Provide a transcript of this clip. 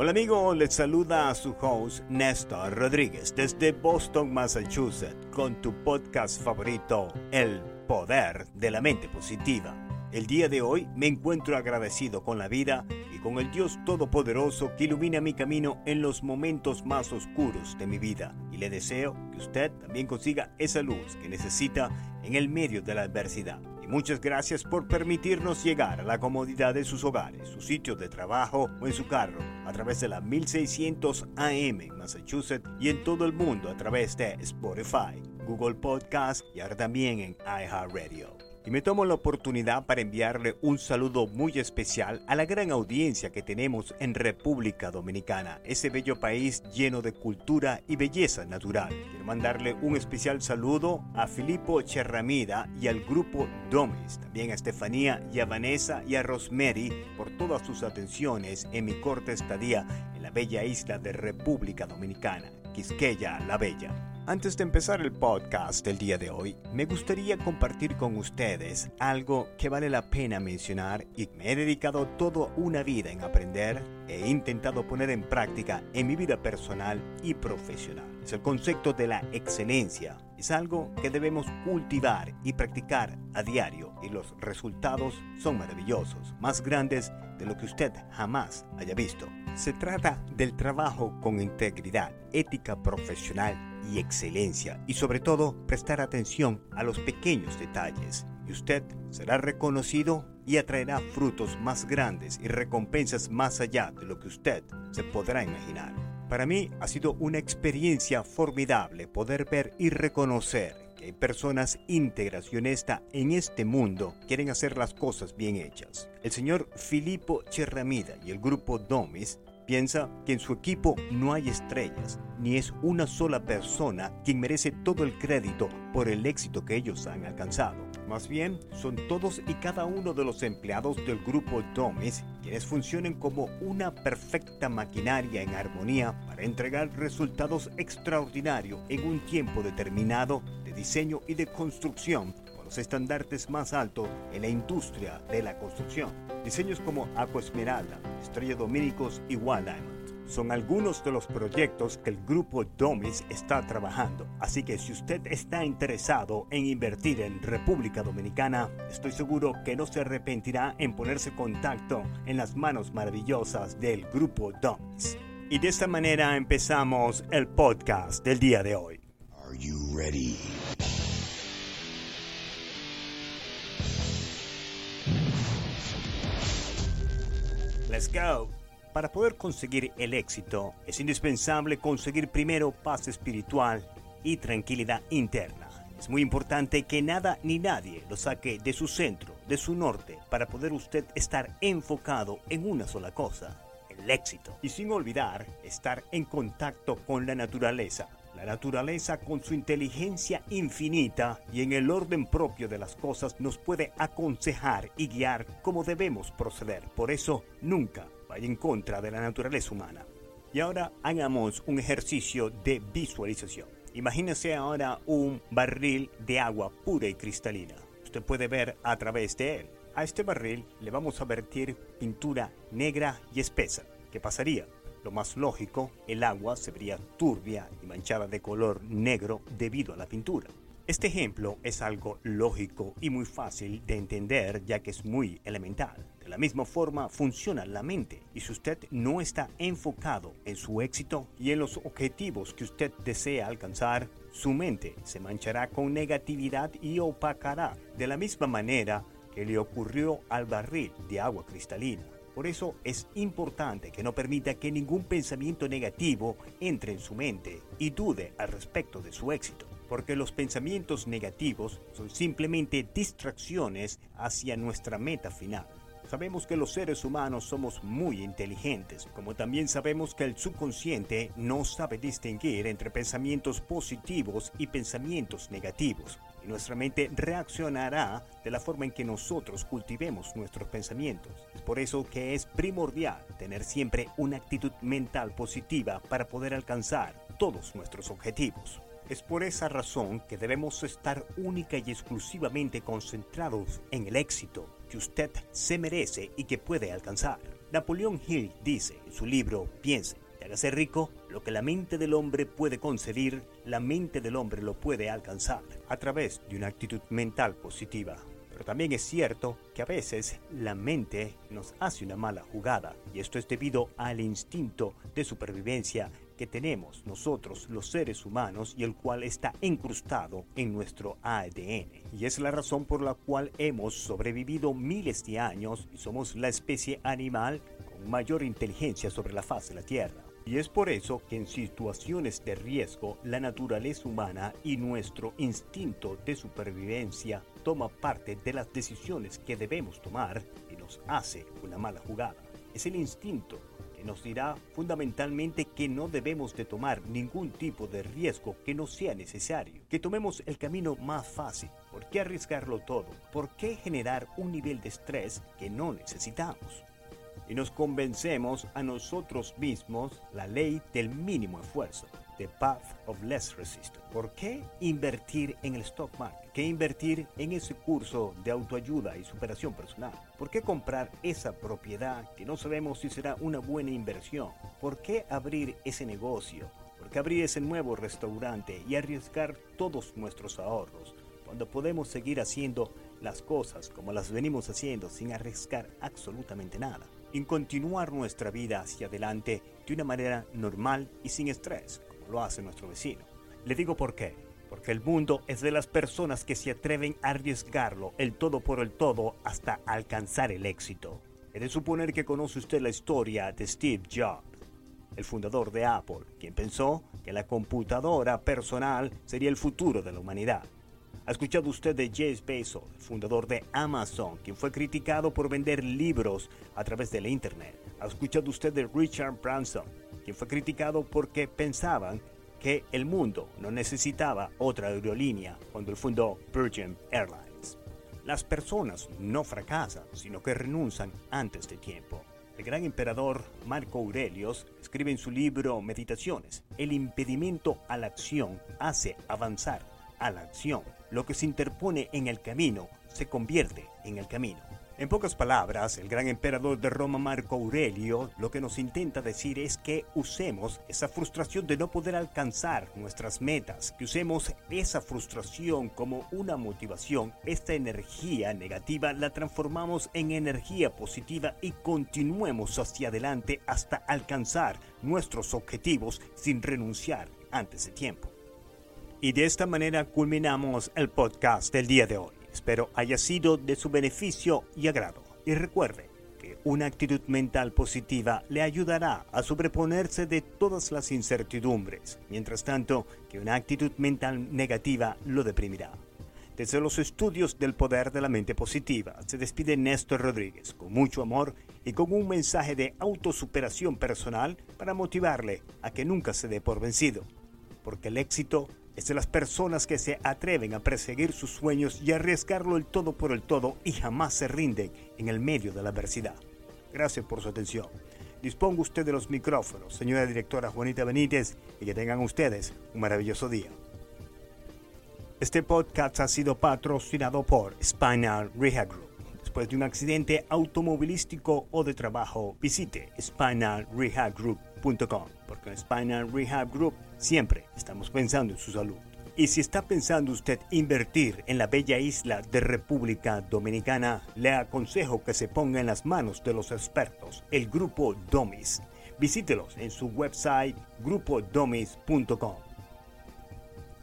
Hola amigo, les saluda a su host Néstor Rodríguez desde Boston, Massachusetts, con tu podcast favorito, El Poder de la Mente Positiva. El día de hoy me encuentro agradecido con la vida y con el Dios Todopoderoso que ilumina mi camino en los momentos más oscuros de mi vida. Y le deseo que usted también consiga esa luz que necesita en el medio de la adversidad. Muchas gracias por permitirnos llegar a la comodidad de sus hogares, su sitio de trabajo o en su carro a través de la 1600 AM en Massachusetts y en todo el mundo a través de Spotify, Google Podcast y ahora también en iHeartRadio. Y me tomo la oportunidad para enviarle un saludo muy especial a la gran audiencia que tenemos en República Dominicana, ese bello país lleno de cultura y belleza natural. Quiero mandarle un especial saludo a Filippo Cherramida y al grupo Domes, también a Estefanía y a Vanessa y a Rosemary por todas sus atenciones en mi corta estadía en la bella isla de República Dominicana, Quisqueya la Bella. Antes de empezar el podcast del día de hoy, me gustaría compartir con ustedes algo que vale la pena mencionar y me he dedicado toda una vida en aprender e intentado poner en práctica en mi vida personal y profesional. Es el concepto de la excelencia. Es algo que debemos cultivar y practicar a diario y los resultados son maravillosos, más grandes de lo que usted jamás haya visto. Se trata del trabajo con integridad, ética profesional y excelencia y sobre todo prestar atención a los pequeños detalles y usted será reconocido y atraerá frutos más grandes y recompensas más allá de lo que usted se podrá imaginar. Para mí ha sido una experiencia formidable poder ver y reconocer que hay personas íntegras y honestas en este mundo quieren hacer las cosas bien hechas. El señor Filippo Cherramida y el grupo Domis Piensa que en su equipo no hay estrellas, ni es una sola persona quien merece todo el crédito por el éxito que ellos han alcanzado. Más bien, son todos y cada uno de los empleados del grupo Domes quienes funcionan como una perfecta maquinaria en armonía para entregar resultados extraordinarios en un tiempo determinado de diseño y de construcción los estandartes más altos en la industria de la construcción. Diseños como Aqua Esmeralda, Estrella Dominicos y Wild Diamond son algunos de los proyectos que el grupo Domis está trabajando. Así que si usted está interesado en invertir en República Dominicana, estoy seguro que no se arrepentirá en ponerse contacto en las manos maravillosas del grupo Domis. Y de esta manera empezamos el podcast del día de hoy. Are you ready? Para poder conseguir el éxito es indispensable conseguir primero paz espiritual y tranquilidad interna. Es muy importante que nada ni nadie lo saque de su centro, de su norte, para poder usted estar enfocado en una sola cosa, el éxito. Y sin olvidar estar en contacto con la naturaleza, la naturaleza con su inteligencia infinita y en el orden propio de las cosas nos puede aconsejar y guiar cómo debemos proceder. Por eso, nunca vaya en contra de la naturaleza humana. Y ahora hagamos un ejercicio de visualización. Imagínese ahora un barril de agua pura y cristalina. Usted puede ver a través de él. A este barril le vamos a vertir pintura negra y espesa. ¿Qué pasaría? Más lógico, el agua se vería turbia y manchada de color negro debido a la pintura. Este ejemplo es algo lógico y muy fácil de entender ya que es muy elemental. De la misma forma funciona la mente y si usted no está enfocado en su éxito y en los objetivos que usted desea alcanzar, su mente se manchará con negatividad y opacará de la misma manera que le ocurrió al barril de agua cristalina. Por eso es importante que no permita que ningún pensamiento negativo entre en su mente y dude al respecto de su éxito, porque los pensamientos negativos son simplemente distracciones hacia nuestra meta final. Sabemos que los seres humanos somos muy inteligentes, como también sabemos que el subconsciente no sabe distinguir entre pensamientos positivos y pensamientos negativos nuestra mente reaccionará de la forma en que nosotros cultivemos nuestros pensamientos. Es por eso que es primordial tener siempre una actitud mental positiva para poder alcanzar todos nuestros objetivos. Es por esa razón que debemos estar única y exclusivamente concentrados en el éxito que usted se merece y que puede alcanzar. Napoleón Hill dice en su libro Piense y hágase rico, lo que la mente del hombre puede concebir, la mente del hombre lo puede alcanzar a través de una actitud mental positiva. Pero también es cierto que a veces la mente nos hace una mala jugada y esto es debido al instinto de supervivencia que tenemos nosotros los seres humanos y el cual está incrustado en nuestro ADN. Y es la razón por la cual hemos sobrevivido miles de años y somos la especie animal con mayor inteligencia sobre la faz de la Tierra. Y es por eso que en situaciones de riesgo la naturaleza humana y nuestro instinto de supervivencia toma parte de las decisiones que debemos tomar y nos hace una mala jugada. Es el instinto que nos dirá fundamentalmente que no debemos de tomar ningún tipo de riesgo que no sea necesario, que tomemos el camino más fácil. ¿Por qué arriesgarlo todo? ¿Por qué generar un nivel de estrés que no necesitamos? Y nos convencemos a nosotros mismos la ley del mínimo esfuerzo, the path of less resistance. ¿Por qué invertir en el stock market? ¿Qué invertir en ese curso de autoayuda y superación personal? ¿Por qué comprar esa propiedad que no sabemos si será una buena inversión? ¿Por qué abrir ese negocio? ¿Por qué abrir ese nuevo restaurante y arriesgar todos nuestros ahorros cuando podemos seguir haciendo las cosas como las venimos haciendo sin arriesgar absolutamente nada? En continuar nuestra vida hacia adelante de una manera normal y sin estrés, como lo hace nuestro vecino. Le digo por qué. Porque el mundo es de las personas que se atreven a arriesgarlo el todo por el todo hasta alcanzar el éxito. He de suponer que conoce usted la historia de Steve Jobs, el fundador de Apple, quien pensó que la computadora personal sería el futuro de la humanidad. ¿Ha escuchado usted de Jeff Bezos, fundador de Amazon, quien fue criticado por vender libros a través de la Internet? ¿Ha escuchado usted de Richard Branson, quien fue criticado porque pensaban que el mundo no necesitaba otra aerolínea cuando él fundó Virgin Airlines? Las personas no fracasan, sino que renuncian antes de tiempo. El gran emperador Marco Aurelius escribe en su libro Meditaciones, el impedimento a la acción hace avanzar a la acción. Lo que se interpone en el camino se convierte en el camino. En pocas palabras, el gran emperador de Roma Marco Aurelio lo que nos intenta decir es que usemos esa frustración de no poder alcanzar nuestras metas, que usemos esa frustración como una motivación, esta energía negativa la transformamos en energía positiva y continuemos hacia adelante hasta alcanzar nuestros objetivos sin renunciar antes de tiempo. Y de esta manera culminamos el podcast del día de hoy. Espero haya sido de su beneficio y agrado. Y recuerde que una actitud mental positiva le ayudará a sobreponerse de todas las incertidumbres, mientras tanto que una actitud mental negativa lo deprimirá. Desde los estudios del poder de la mente positiva, se despide Néstor Rodríguez con mucho amor y con un mensaje de autosuperación personal para motivarle a que nunca se dé por vencido, porque el éxito es de las personas que se atreven a perseguir sus sueños y arriesgarlo el todo por el todo y jamás se rinden en el medio de la adversidad. Gracias por su atención. Disponga usted de los micrófonos, señora directora Juanita Benítez, y que tengan ustedes un maravilloso día. Este podcast ha sido patrocinado por Spinal Rehab Group. Después de un accidente automovilístico o de trabajo, visite spinalrehabgroup.com, porque en Spinal Rehab Group Siempre estamos pensando en su salud. Y si está pensando usted invertir en la bella isla de República Dominicana, le aconsejo que se ponga en las manos de los expertos, el grupo Domis. Visítelos en su website grupodomis.com